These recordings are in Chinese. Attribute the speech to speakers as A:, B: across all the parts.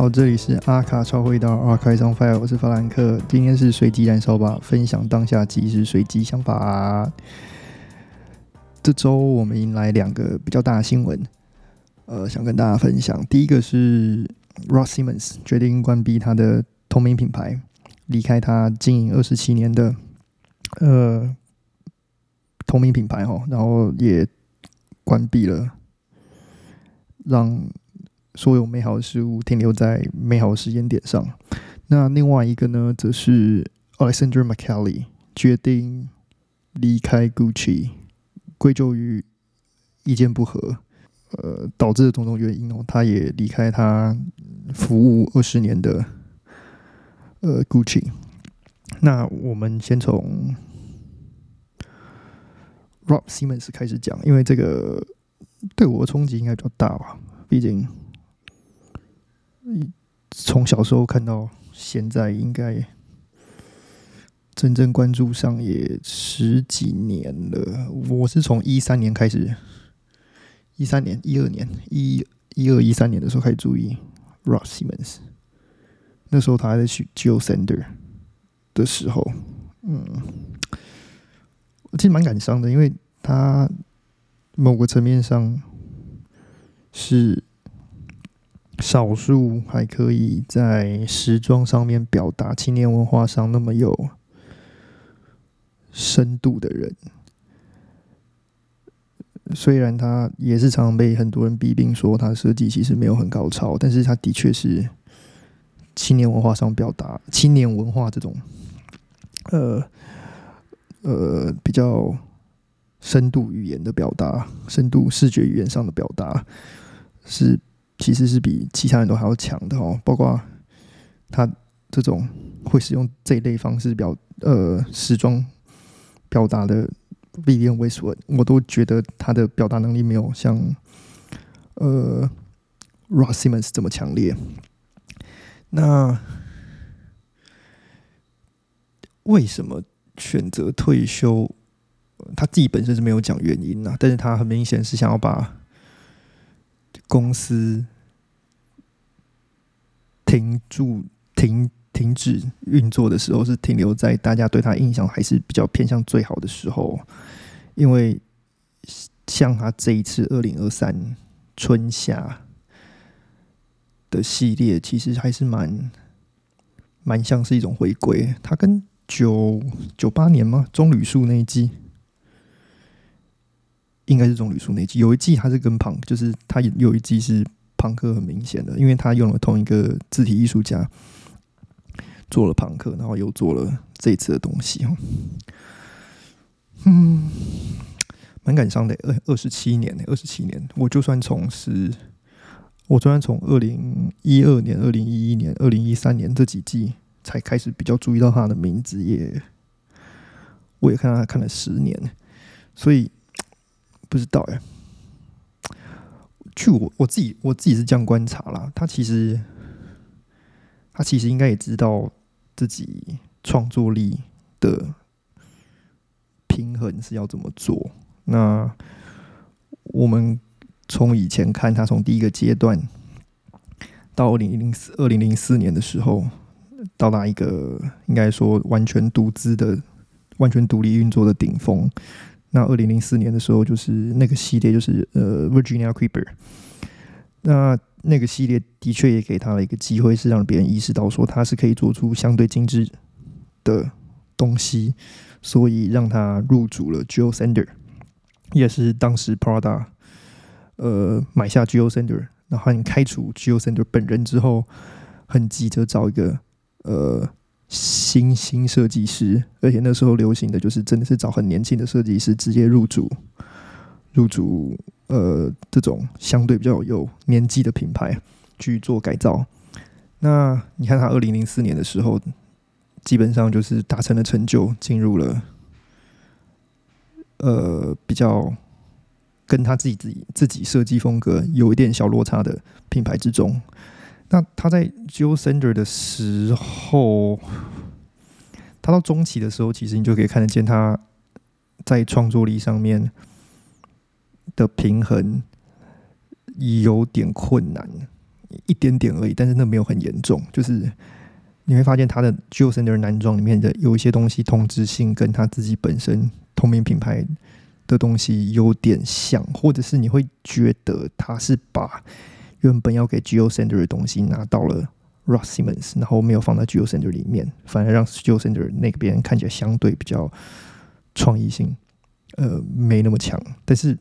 A: 好，这里是阿卡超会的阿开上 fire，我是法兰克。今天是随机燃烧吧，分享当下即时随机想法。这周我们迎来两个比较大的新闻，呃，想跟大家分享。第一个是 Ross Simmons 决定关闭他的同名品牌，离开他经营二十七年的呃同名品牌哈，然后也关闭了，让所有美好的事物停留在美好的时间点上。那另外一个呢，则是 Alexander McCallie 决定离开 Gucci。归咎于意见不合，呃，导致的种种原因哦，他也离开他服务二十年的呃 Gucci。那我们先从 Rob Simmons 开始讲，因为这个对我的冲击应该比较大吧，毕竟从小时候看到现在，应该。真正关注上也十几年了，我是从一三年开始，一三年、一二年、一一二一三年的时候开始注意 Ross Simmons，那时候他还在去 Joe Sander 的时候，嗯，我其实蛮感伤的，因为他某个层面上是少数还可以在时装上面表达青年文化上那么有。深度的人，虽然他也是常常被很多人批评说他设计其实没有很高超，但是他的确是青年文化上表达青年文化这种，呃呃比较深度语言的表达，深度视觉语言上的表达是其实是比其他人都还要强的哦。包括他这种会使用这一类方式表呃时装。表达的 Vivian Westwood，我都觉得他的表达能力没有像呃 Ross Simmons 这么强烈。那为什么选择退休？他自己本身是没有讲原因呐，但是他很明显是想要把公司停住停。停止运作的时候，是停留在大家对他印象还是比较偏向最好的时候。因为像他这一次二零二三春夏的系列，其实还是蛮蛮像是一种回归。他跟九九八年吗？棕榈树那一季，应该是棕榈树那一季。有一季他是跟庞，就是他有一季是庞克很明显的，因为他用了同一个字体艺术家。做了朋克，然后又做了这次的东西哈，嗯，蛮感伤的。二二十七年呢，二十七年，我就算从是，我就算从二零一二年、二零一一年、二零一三年这几季才开始比较注意到他的名字，也我也看他看了十年，所以不知道哎。去我我自己我自己是这样观察啦，他其实他其实应该也知道。自己创作力的平衡是要怎么做？那我们从以前看，他从第一个阶段到二零零四二零零四年的时候，到达一个应该说完全独资的、完全独立运作的顶峰。那二零零四年的时候，就是那个系列，就是呃，Virginia Creeper。那那个系列的确也给他了一个机会，是让别人意识到说他是可以做出相对精致的东西，所以让他入主了 Joe Sander，也是当时 Prada 呃买下 Joe Sander，然后你开除 Joe Sander 本人之后，很急着找一个呃新兴设计师，而且那时候流行的就是真的是找很年轻的设计师直接入主入主。呃，这种相对比较有年纪的品牌去做改造，那你看他二零零四年的时候，基本上就是达成了成就，进入了呃比较跟他自己自己自己设计风格有一点小落差的品牌之中。那他在 Joe Sander 的时候，他到中期的时候，其实你就可以看得见他在创作力上面。的平衡有点困难，一点点而已，但是那没有很严重。就是你会发现他的 j o s e n d e r 男装里面的有一些东西同质性跟他自己本身同名品牌的东西有点像，或者是你会觉得他是把原本要给 j o s e n d e r 的东西拿到了 Ross Simmons，然后没有放在 j o s e n d e r 里面，反而让 j o s e n d e r 那边看起来相对比较创意性，呃，没那么强，但是。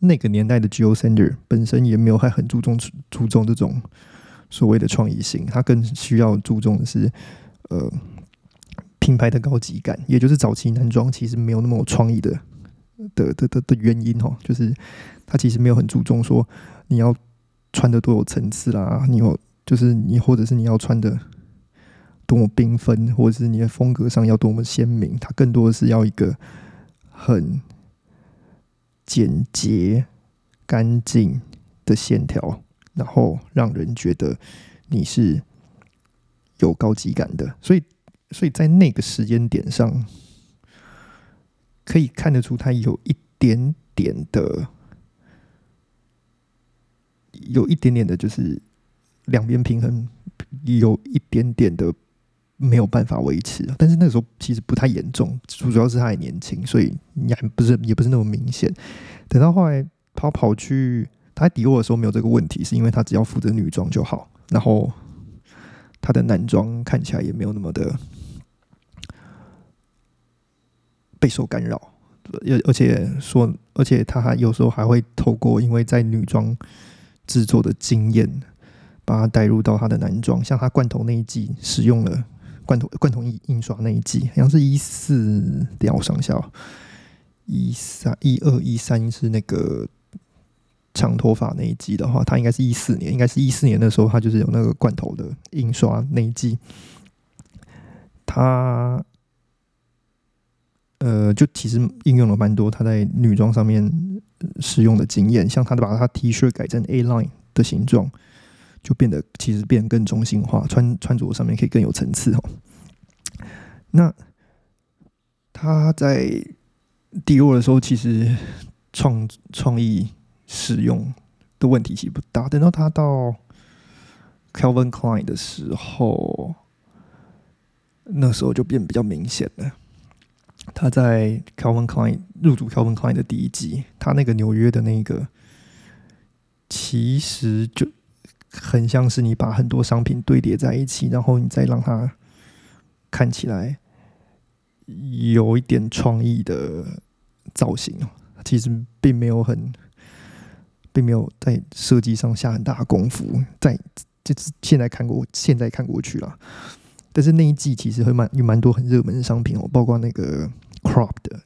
A: 那个年代的 Geo Sender 本身也没有还很注重注重这种所谓的创意性，它更需要注重的是呃品牌的高级感，也就是早期男装其实没有那么有创意的的的的的原因哦，就是它其实没有很注重说你要穿的多有层次啦，你有就是你或者是你要穿的多么缤纷，或者是你的风格上要多么鲜明，它更多的是要一个很。简洁、干净的线条，然后让人觉得你是有高级感的。所以，所以在那个时间点上，可以看得出它有一点点的，有一点点的，就是两边平衡，有一点点的。没有办法维持，但是那个时候其实不太严重，主要是他还年轻，所以也不是也不是那么明显。等到后来他跑去他在迪奥的时候没有这个问题，是因为他只要负责女装就好，然后他的男装看起来也没有那么的备受干扰，而而且说，而且他还有时候还会透过因为在女装制作的经验，把他带入到他的男装，像他罐头那一季使用了。罐头罐头印印刷那一季，好像是一四要上下，一三一二一三是那个长头发那一季的话，他应该是一四年，应该是一四年的时候，他就是有那个罐头的印刷那一季。他呃，就其实应用了蛮多他在女装上面使用的经验，像他把他 T 恤改成 A line 的形状。就变得其实变得更中性化，穿穿着上面可以更有层次哦。那他在迪奥的时候，其实创创意使用的问题其实不大。等到他到 Calvin Klein 的时候，那时候就变比较明显了。他在 Calvin Klein 入主 Calvin Klein 的第一季，他那个纽约的那个，其实就。很像是你把很多商品堆叠在一起，然后你再让它看起来有一点创意的造型其实并没有很，并没有在设计上下很大功夫。在就是现在看过，现在看过去了。但是那一季其实会蛮有蛮多很热门的商品哦，包括那个 crop 的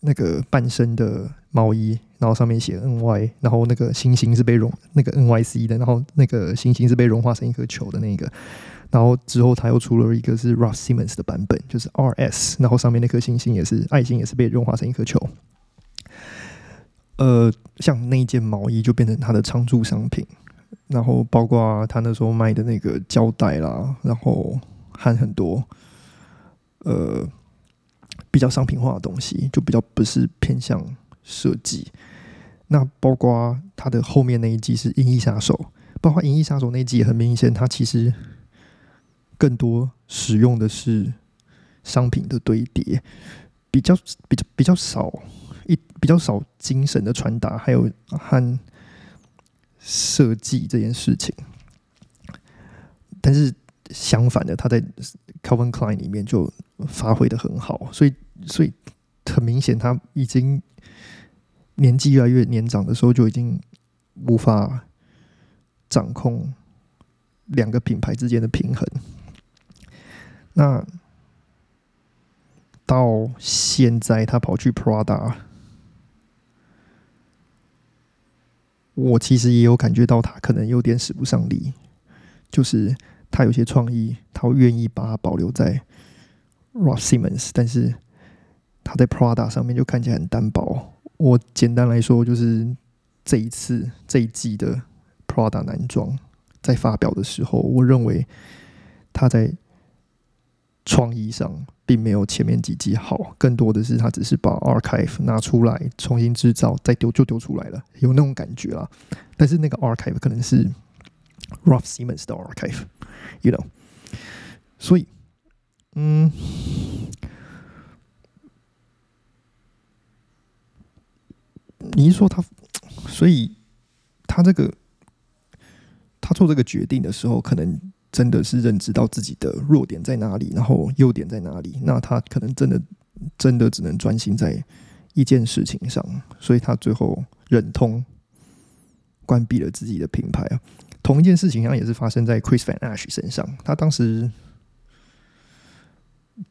A: 那个半身的毛衣。然后上面写 N Y，然后那个星星是被融那个 N Y C 的，然后那个星星是被融化成一颗球的那个。然后之后他又出了一个是 Ross Simmons 的版本，就是 R S，然后上面那颗星星也是爱心，也是被融化成一颗球。呃，像那一件毛衣就变成他的常驻商品，然后包括他那时候卖的那个胶带啦，然后和很多呃比较商品化的东西，就比较不是偏向设计。那包括它的后面那一季是《银翼杀手》，包括《银翼杀手》那一季也很明显，它其实更多使用的是商品的堆叠，比较比较比较少一比较少精神的传达，还有和设计这件事情。但是相反的，他在 Calvin Klein 里面就发挥的很好，所以所以很明显他已经。年纪越来越年长的时候，就已经无法掌控两个品牌之间的平衡。那到现在，他跑去 Prada，我其实也有感觉到他可能有点使不上力，就是他有些创意，他会愿意把它保留在 Ross Simmons，但是他在 Prada 上面就看起来很单薄。我简单来说，就是这一次这一季的 Prada 男装在发表的时候，我认为他在创意上并没有前面几季好，更多的是他只是把 Archive 拿出来重新制造，再丢就丢出来了，有那种感觉啦。但是那个 Archive 可能是 Ralph Simmons 的 archive，you know，所以，嗯，你是说他，所以他这个他做这个决定的时候，可能真的是认知到自己的弱点在哪里，然后优点在哪里，那他可能真的真的只能专心在一件事情上，所以他最后忍痛关闭了自己的品牌啊。同一件事情，好像也是发生在 Chris Van Ash 身上。他当时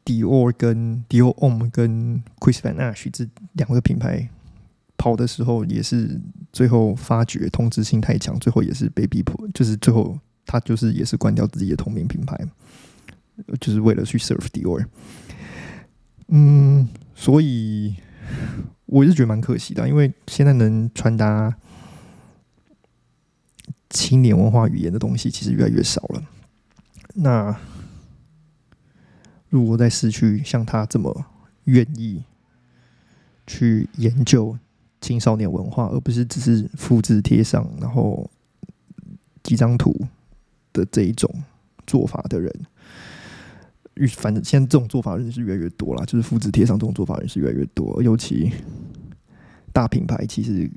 A: Dior 跟 Dior Ome 跟 Chris Van Ash 这两个品牌跑的时候，也是最后发觉同质性太强，最后也是被逼迫，就是最后他就是也是关掉自己的同名品牌，就是为了去 serve Dior。嗯，所以我是觉得蛮可惜的，因为现在能穿搭。青年文化语言的东西其实越来越少了。那如果在市区像他这么愿意去研究青少年文化，而不是只是复制贴上然后几张图的这一种做法的人，反正现在这种做法人是越来越多了，就是复制贴上这种做法人是越来越多，尤其大品牌其实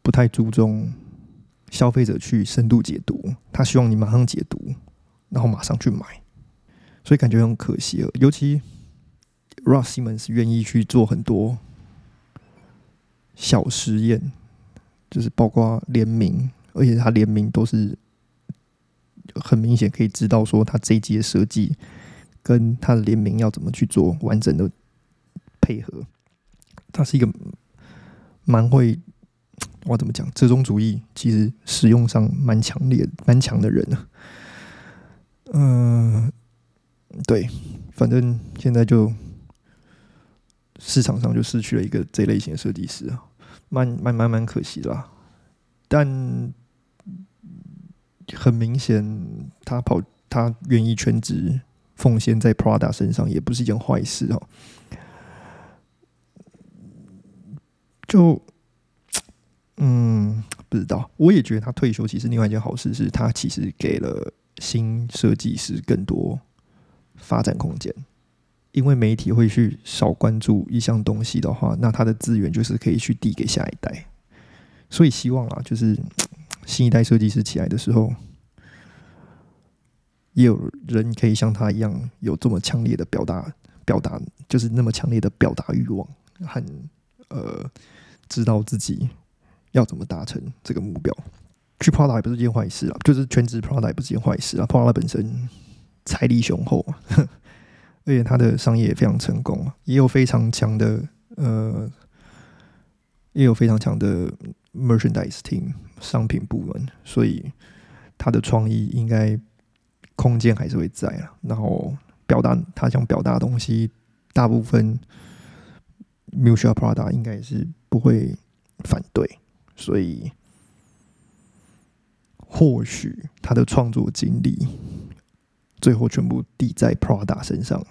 A: 不太注重。消费者去深度解读，他希望你马上解读，然后马上去买，所以感觉很可惜了。尤其 Ross Simmons 愿意去做很多小实验，就是包括联名，而且他联名都是很明显可以知道说他这一季的设计跟他的联名要怎么去做完整的配合。他是一个蛮会。我怎么讲？折中主义其实使用上蛮强烈、蛮强的人呢。嗯，对，反正现在就市场上就失去了一个这类型的设计师啊，蛮蛮蛮蛮可惜的。但很明显，他跑他愿意全职奉献在 Prada 身上，也不是一件坏事哦。就。嗯，不知道。我也觉得他退休其实另外一件好事是他其实给了新设计师更多发展空间。因为媒体会去少关注一项东西的话，那他的资源就是可以去递给下一代。所以希望啊，就是新一代设计师起来的时候，也有人可以像他一样有这么强烈的表达、表达，就是那么强烈的表达欲望，很呃，知道自己。要怎么达成这个目标？去 Prada 也不是件坏事啊，就是全职 Prada 也不是件坏事啊。Prada 本身财力雄厚，而且它的商业也非常成功，也有非常强的呃，也有非常强的 merchandise team 商品部门，所以它的创意应该空间还是会在啊。然后表达他想表达的东西，大部分 m u s i a Prada 应该也是不会反对。所以，或许他的创作经历最后全部抵在 Prada 身上，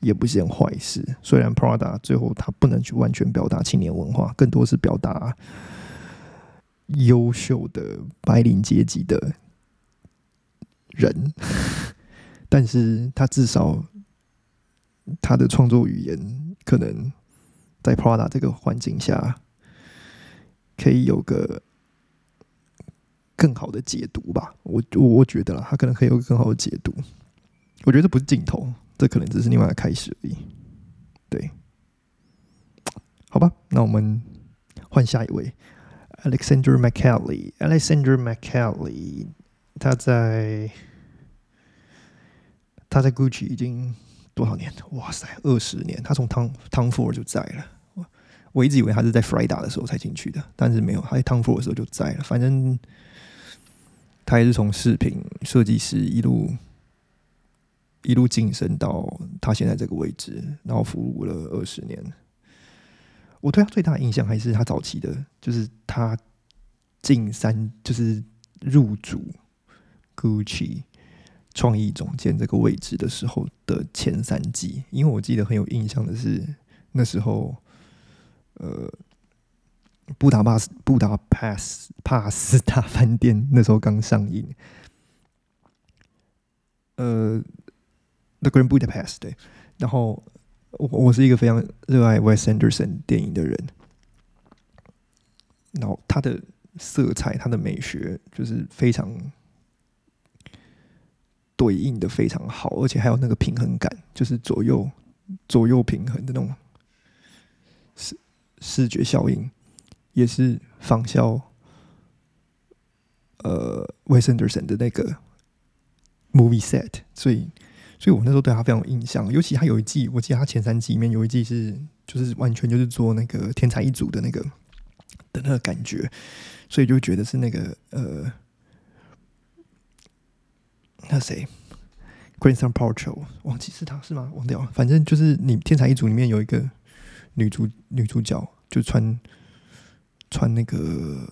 A: 也不是件坏事。虽然 Prada 最后他不能去完全表达青年文化，更多是表达优秀的白领阶级的人，但是他至少他的创作语言可能在 Prada 这个环境下。可以有个更好的解读吧，我我觉得啦，他可能可以有个更好的解读。我觉得这不是镜头，这可能只是另外的开始而已。对，好吧，那我们换下一位，Alexander McCallie。Alexander McCallie，他在他在 Gucci 已经多少年？哇塞，二十年！他从汤汤 r 就在了。我一直以为他是在 f r i d a 的时候才进去的，但是没有，他在 Tom Ford 的时候就在了。反正他也是从饰品设计师一路一路晋升到他现在这个位置，然后服务了二十年。我对他最大的印象还是他早期的，就是他进三，就是入主 Gucci 创意总监这个位置的时候的前三季。因为我记得很有印象的是那时候。呃布达巴斯布达帕斯帕斯大饭店那时候刚上映，呃，《The Grand Budapest》对，然后我我是一个非常热爱 Wes Anderson 电影的人，然后他的色彩、他的美学就是非常对应的非常好，而且还有那个平衡感，就是左右左右平衡的那种是视觉效应。也是仿效，呃，Wes Anderson 的那个 movie set，所以，所以我那时候对他非常有印象。尤其他有一季，我记得他前三季里面有一季是，就是完全就是做那个天才一族的那个的那个感觉，所以就觉得是那个呃，那谁 g r a n s o n p o r t r o 忘记是他是吗？忘掉了。反正就是你天才一族里面有一个女主女主角，就穿。穿那个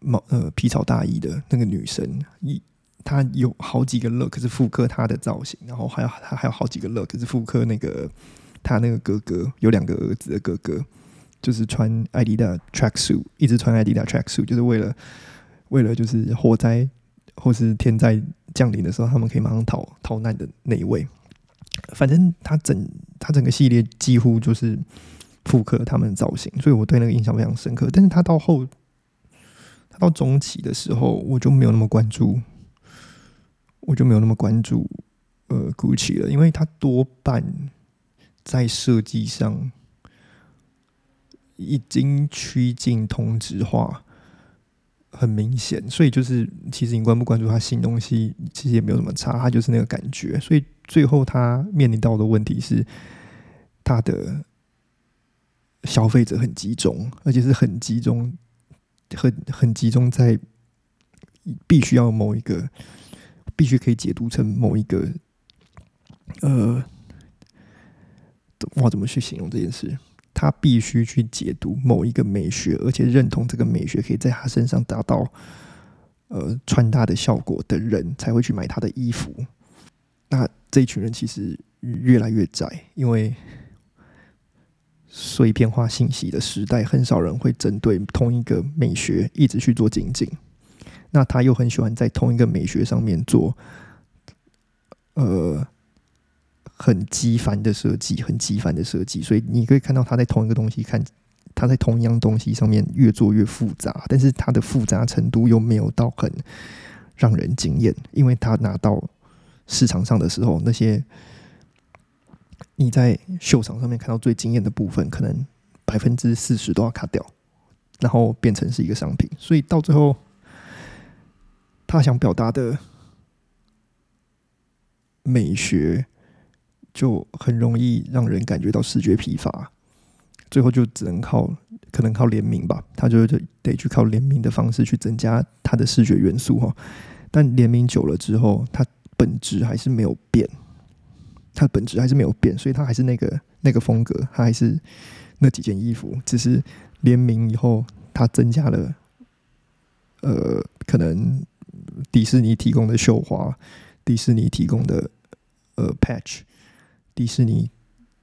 A: 毛呃皮草大衣的那个女生，一她有好几个 look 是复刻她的造型，然后还有她还有好几个 look 是复刻那个她那个哥哥有两个儿子的哥哥，就是穿艾迪达 track suit，一直穿艾迪达 track suit，就是为了为了就是火灾或是天灾降临的时候，他们可以马上逃逃难的那一位。反正他整他整个系列几乎就是。复刻他们的造型，所以我对那个印象非常深刻。但是他到后，他到中期的时候，我就没有那么关注，我就没有那么关注呃，GUCCI 了，因为他多半在设计上已经趋近同质化，很明显。所以就是其实你关不关注他新东西，其实也没有什么差，他就是那个感觉。所以最后他面临到的问题是他的。消费者很集中，而且是很集中，很很集中在必须要某一个，必须可以解读成某一个，呃，我怎么去形容这件事？他必须去解读某一个美学，而且认同这个美学可以在他身上达到呃穿搭的效果的人，才会去买他的衣服。那这一群人其实越来越窄，因为。碎片化信息的时代，很少人会针对同一个美学一直去做精进。那他又很喜欢在同一个美学上面做，呃，很极繁的设计，很极繁的设计。所以你可以看到他在同一个东西看，他在同一样东西上面越做越复杂，但是他的复杂程度又没有到很让人惊艳，因为他拿到市场上的时候，那些。你在秀场上面看到最惊艳的部分，可能百分之四十都要卡掉，然后变成是一个商品。所以到最后，他想表达的美学，就很容易让人感觉到视觉疲乏。最后就只能靠可能靠联名吧，他就得去靠联名的方式去增加他的视觉元素哈。但联名久了之后，它本质还是没有变。它本质还是没有变，所以它还是那个那个风格，它还是那几件衣服，只是联名以后，它增加了，呃，可能迪士尼提供的绣花，迪士尼提供的呃 patch，迪士尼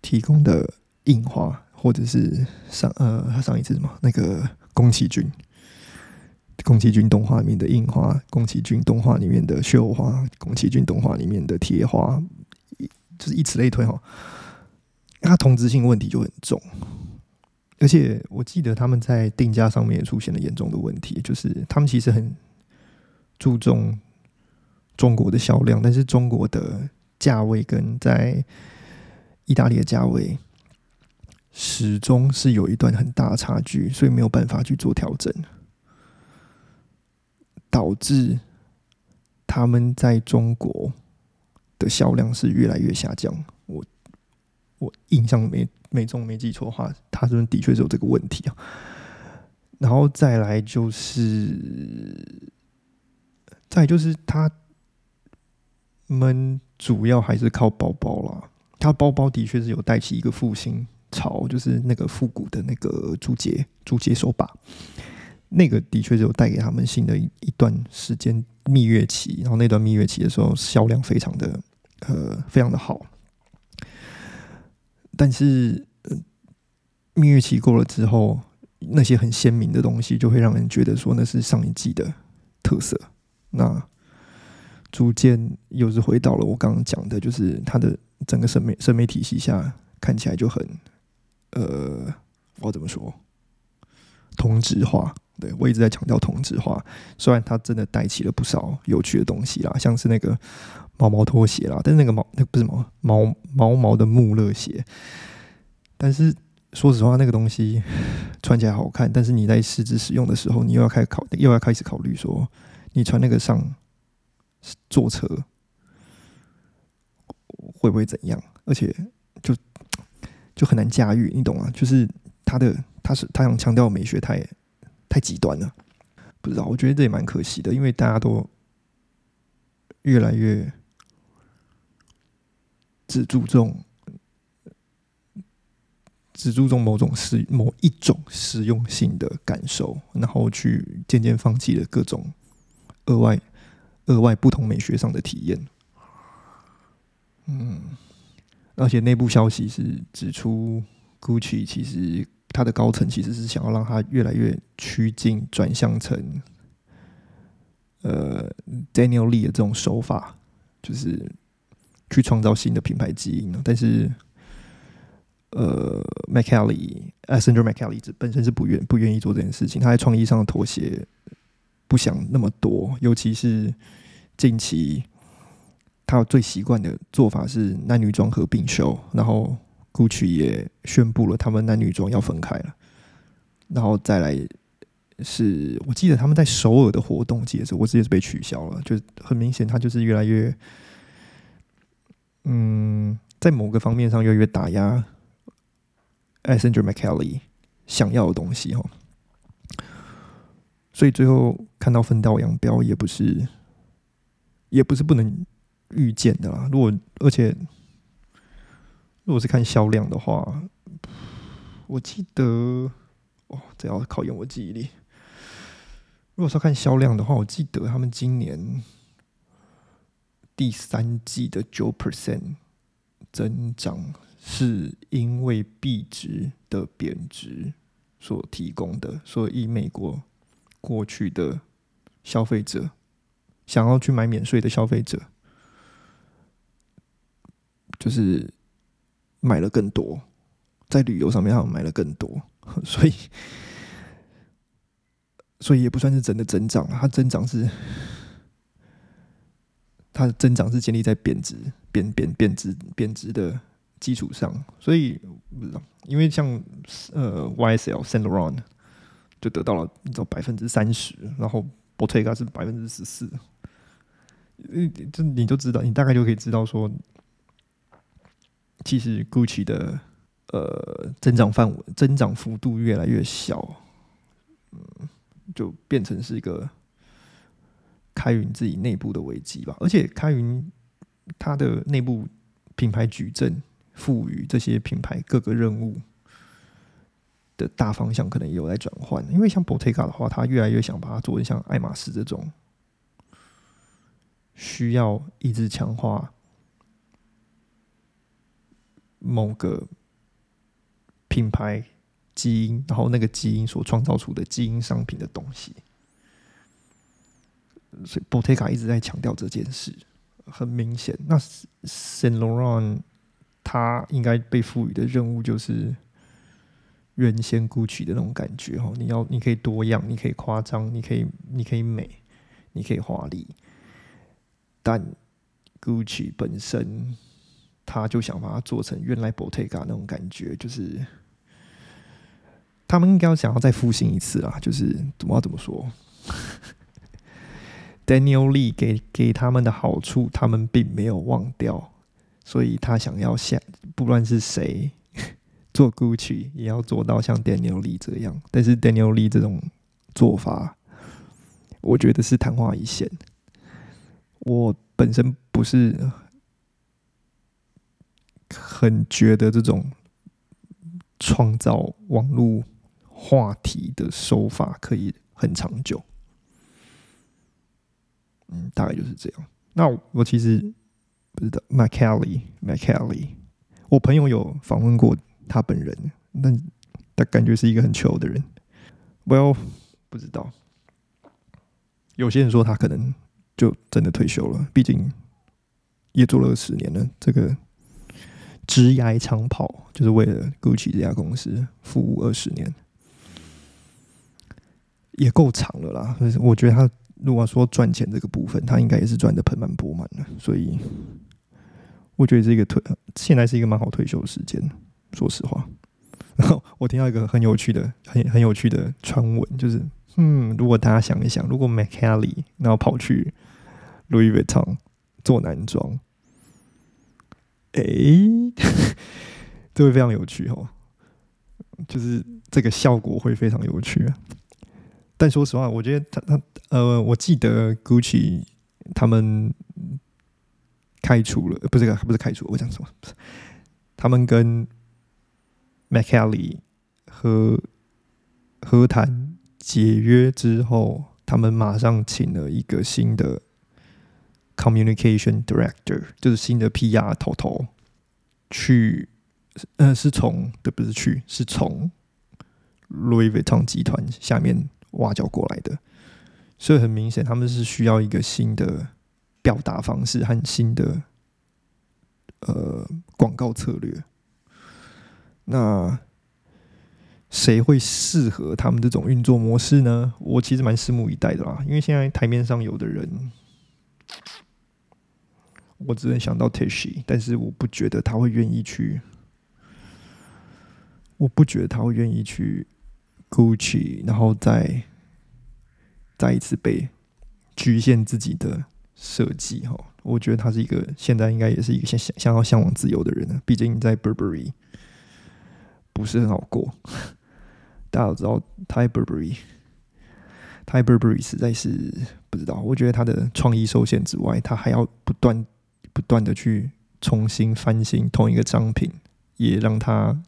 A: 提供的印花，或者是上呃，上一次什么那个宫崎骏，宫崎骏动画里面的印花，宫崎骏动画里面的绣花，宫崎骏动画里面的贴花。就是以此类推哈，它同质性问题就很重，而且我记得他们在定价上面也出现了严重的问题，就是他们其实很注重中国的销量，但是中国的价位跟在意大利的价位始终是有一段很大的差距，所以没有办法去做调整，导致他们在中国。的销量是越来越下降，我我印象没没中没记错的话，他这边的确是有这个问题啊。然后再来就是，再就是他们主要还是靠包包啦。他包包的确是有带起一个复兴潮，就是那个复古的那个竹节竹节手把，那个的确是有带给他们新的一一段时间。蜜月期，然后那段蜜月期的时候，销量非常的呃非常的好，但是蜜月期过了之后，那些很鲜明的东西，就会让人觉得说那是上一季的特色。那逐渐又是回到了我刚刚讲的，就是它的整个审美审美体系下看起来就很呃，我怎么说？同质化。对我一直在强调同质化，虽然它真的带起了不少有趣的东西啦，像是那个毛毛拖鞋啦，但是那个毛那不是毛毛毛毛的穆勒鞋，但是说实话，那个东西 穿起来好看，但是你在实质使用的时候，你又要开始考又要开始考虑说，你穿那个上坐车会不会怎样？而且就就很难驾驭，你懂吗？就是他的他是他想强调美学，他也。太极端了，不知道，我觉得这也蛮可惜的，因为大家都越来越只注重只注重某种实某一种实用性的感受，然后去渐渐放弃了各种额外额外不同美学上的体验。嗯，而且内部消息是指出，GUCCI 其实。他的高层其实是想要让他越来越趋近转向成，呃，Daniel Lee 的这种手法，就是去创造新的品牌基因。但是，呃 m c k e l l y a s c e n d r m c k e l l y 本身是不愿不愿意做这件事情。他在创意上的妥协不想那么多，尤其是近期他最习惯的做法是男女装合并秀，然后。GUCCI 也宣布了，他们男女装要分开了。然后再来是，我记得他们在首尔的活动，其实我直接是被取消了，就很明显，他就是越来越，嗯，在某个方面上越来越打压 a s c e n d r m c k e l l y 想要的东西哈。所以最后看到分道扬镳，也不是，也不是不能预见的啦。如果而且。如果是看销量的话，我记得哦，这要考验我记忆力。如果说看销量的话，我记得他们今年第三季的九 percent 增长，是因为币值的贬值所提供的。所以，美国过去的消费者想要去买免税的消费者，就是。买了更多，在旅游上面他们买了更多，所以所以也不算是真的增长，它增长是它的增长是建立在贬值、贬贬贬值、贬值的基础上，所以，因为像呃 YSL Saint Laurent 就得到了你知道百分之三十，然后 Bottega 是百分之十四，嗯，这你就知道，你大概就可以知道说。其实，GUCCI 的呃增长范围、增长幅度越来越小，嗯，就变成是一个开云自己内部的危机吧。而且，开云它的内部品牌矩阵赋予这些品牌各个任务的大方向，可能也有在转换。因为像 Bottega 的话，他越来越想把它做成像爱马仕这种需要一直强化。某个品牌基因，然后那个基因所创造出的基因商品的东西，所以 Bottega 一直在强调这件事，很明显。那 Saint Laurent 他应该被赋予的任务就是原先 Gucci 的那种感觉哦，你要你可以多样，你可以夸张，你可以你可以美，你可以华丽，但 Gucci 本身。他就想把它做成原来 Bottega 那种感觉，就是他们应该要想要再复兴一次啦。就是怎么怎么说，Daniel Lee 给给他们的好处，他们并没有忘掉，所以他想要像不论是谁 做 Gucci，也要做到像 Daniel Lee 这样。但是 Daniel Lee 这种做法，我觉得是昙花一现。我本身不是。很觉得这种创造网络话题的手法可以很长久，嗯，大概就是这样。那我其实不知道 m c k e l l y m c k e l l y 我朋友有访问过他本人，但他感觉是一个很糗的人。我要不知道。有些人说他可能就真的退休了，毕竟也做了二十年了。这个直涯长跑就是为了 Gucci 这家公司服务二十年，也够长了啦。所以我觉得他如果说赚钱这个部分，他应该也是赚的盆满钵满的。所以我觉得这个退现在是一个蛮好退休的时间。说实话，然后我听到一个很有趣的、很很有趣的传闻，就是。嗯，如果大家想一想，如果 McKelly 然后跑去 Louis Vuitton 做男装，哎，这会非常有趣哦，就是这个效果会非常有趣啊。但说实话，我觉得他他呃，我记得 Gucci 他们开除了，不是这个不是开除，我讲什么？他们跟 Macally 和和谈。解约之后，他们马上请了一个新的 communication director，就是新的 PR 头头去，呃，是从对，不是去，是从 Louis Vuitton 集团下面挖角过来的，所以很明显，他们是需要一个新的表达方式和新的呃广告策略。那谁会适合他们这种运作模式呢？我其实蛮拭目以待的啦，因为现在台面上有的人，我只能想到 Tishy，但是我不觉得他会愿意去，我不觉得他会愿意去 Gucci，然后再再一次被局限自己的设计哈。我觉得他是一个现在应该也是一个想想想要向往自由的人呢，毕竟在 Burberry 不是很好过。大家都知道，Ty Burberry，Ty Burberry 实在是不知道。我觉得他的创意受限之外，他还要不断不断的去重新翻新同一个商品，也让他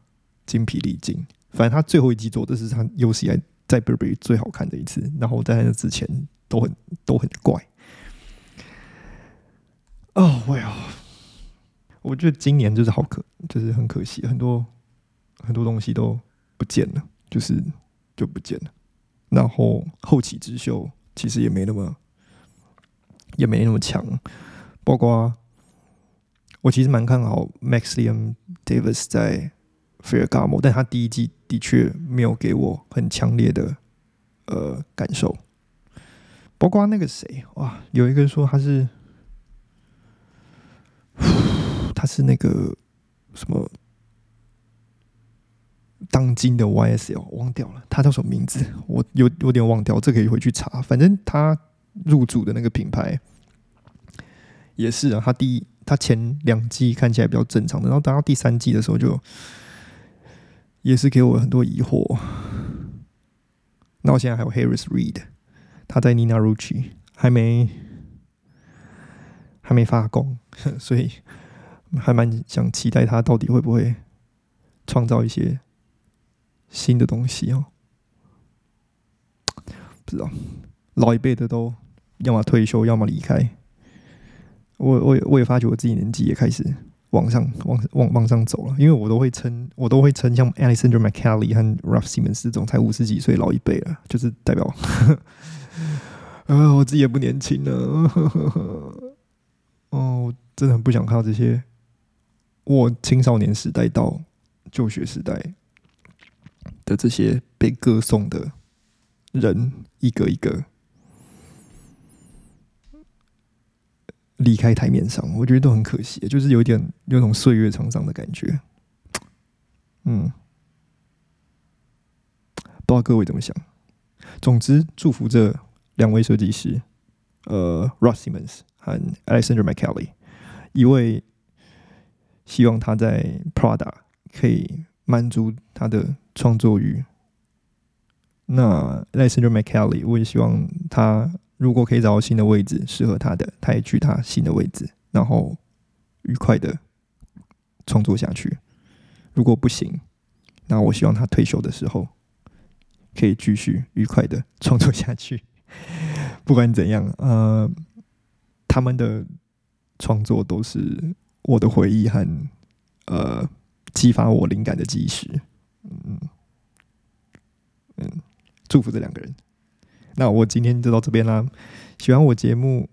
A: 精疲力尽。反正他最后一季做的是他有史以来在 Burberry 最好看的一次，然后在那之前都很都很怪。哦，我呀，我觉得今年就是好可，就是很可惜，很多很多东西都不见了。就是就不见了，然后后起之秀其实也没那么也没那么强，包括我其实蛮看好 Maxium Davis 在 Ferragamo，但他第一季的确没有给我很强烈的呃感受，包括那个谁哇，有一个说他是 他是那个什么。当今的 YSL 忘掉了，他叫什么名字？我有有点忘掉，这可以回去查。反正他入主的那个品牌也是啊，他第一他前两季看起来比较正常的，然后等到第三季的时候就也是给我很多疑惑。那我现在还有 Harris Reed，他在 Nina Rucci 还没还没发功，所以还蛮想期待他到底会不会创造一些。新的东西哦，不知道老一辈的都要么退休，要么离开。我我也我也发觉我自己年纪也开始往上往往往上走了，因为我都会称我都会称像 Alexander McCallie 和 Ralph Simmons 这种才五十几岁老一辈了，就是代表啊，我自己也不年轻了呵呵呵。哦，真的很不想看到这些我青少年时代到就学时代。的这些被歌颂的人，一个一个离开台面上，我觉得都很可惜，就是有点有种岁月沧桑的感觉。嗯，不知道各位怎么想。总之，祝福这两位设计师，呃，Ross Simmons 和 Alexander McCallie，一位希望他在 Prada 可以满足他的。创作欲。那 Alexander McCallie，我也希望他如果可以找到新的位置适合他的，他也去他新的位置，然后愉快的创作下去。如果不行，那我希望他退休的时候可以继续愉快的创作下去。不管怎样，呃，他们的创作都是我的回忆和呃激发我灵感的基石。嗯嗯，祝福这两个人。那我今天就到这边啦。喜欢我节目，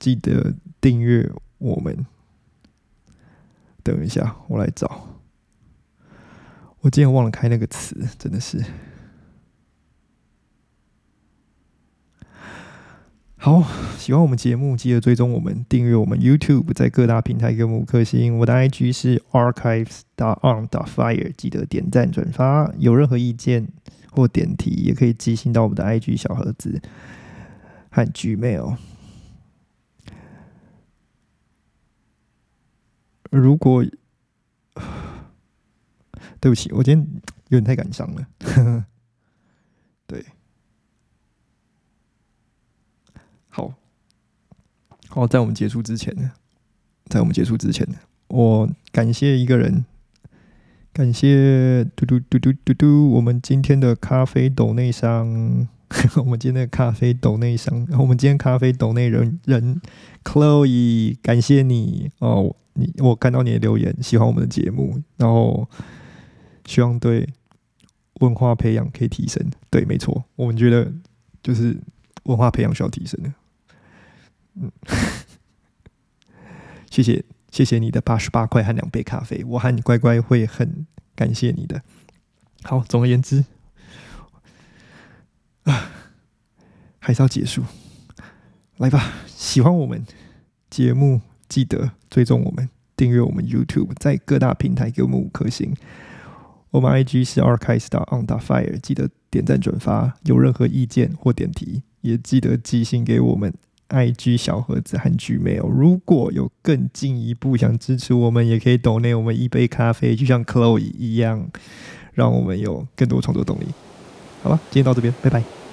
A: 记得订阅我们。等一下，我来找。我今天忘了开那个词，真的是。好，喜欢我们节目，记得追踪我们，订阅我们 YouTube，在各大平台给我们五颗星。我的 IG 是 archives.unt.fire，记得点赞转发。有任何意见或点题，也可以寄信到我们的 IG 小盒子和 Gmail。如果 对不起，我今天有点太感伤了。对。好，好，在我们结束之前呢，在我们结束之前呢，我感谢一个人，感谢嘟嘟嘟嘟嘟嘟，我们今天的咖啡斗内商，我们今天的咖啡斗内商，我们今天咖啡斗内人人 Chloe，感谢你。哦，你我看到你的留言，喜欢我们的节目，然后希望对文化培养可以提升，对，没错，我们觉得就是文化培养需要提升的。嗯，谢谢。谢谢你的八十八块和两杯咖啡，我和你乖乖会很感谢你的。好，总而言之，啊，还是要结束，来吧。喜欢我们节目，记得追踪我们，订阅我们 YouTube，在各大平台给我们五颗星。我们 IG 是 Archive on the Fire，记得点赞转发。有任何意见或点题，也记得寄信给我们。IG 小盒子和 Gmail，如果有更进一步想支持我们，也可以 donate 我们一杯咖啡，就像 Chloe 一样，让我们有更多创作动力。好吧，今天到这边，拜拜。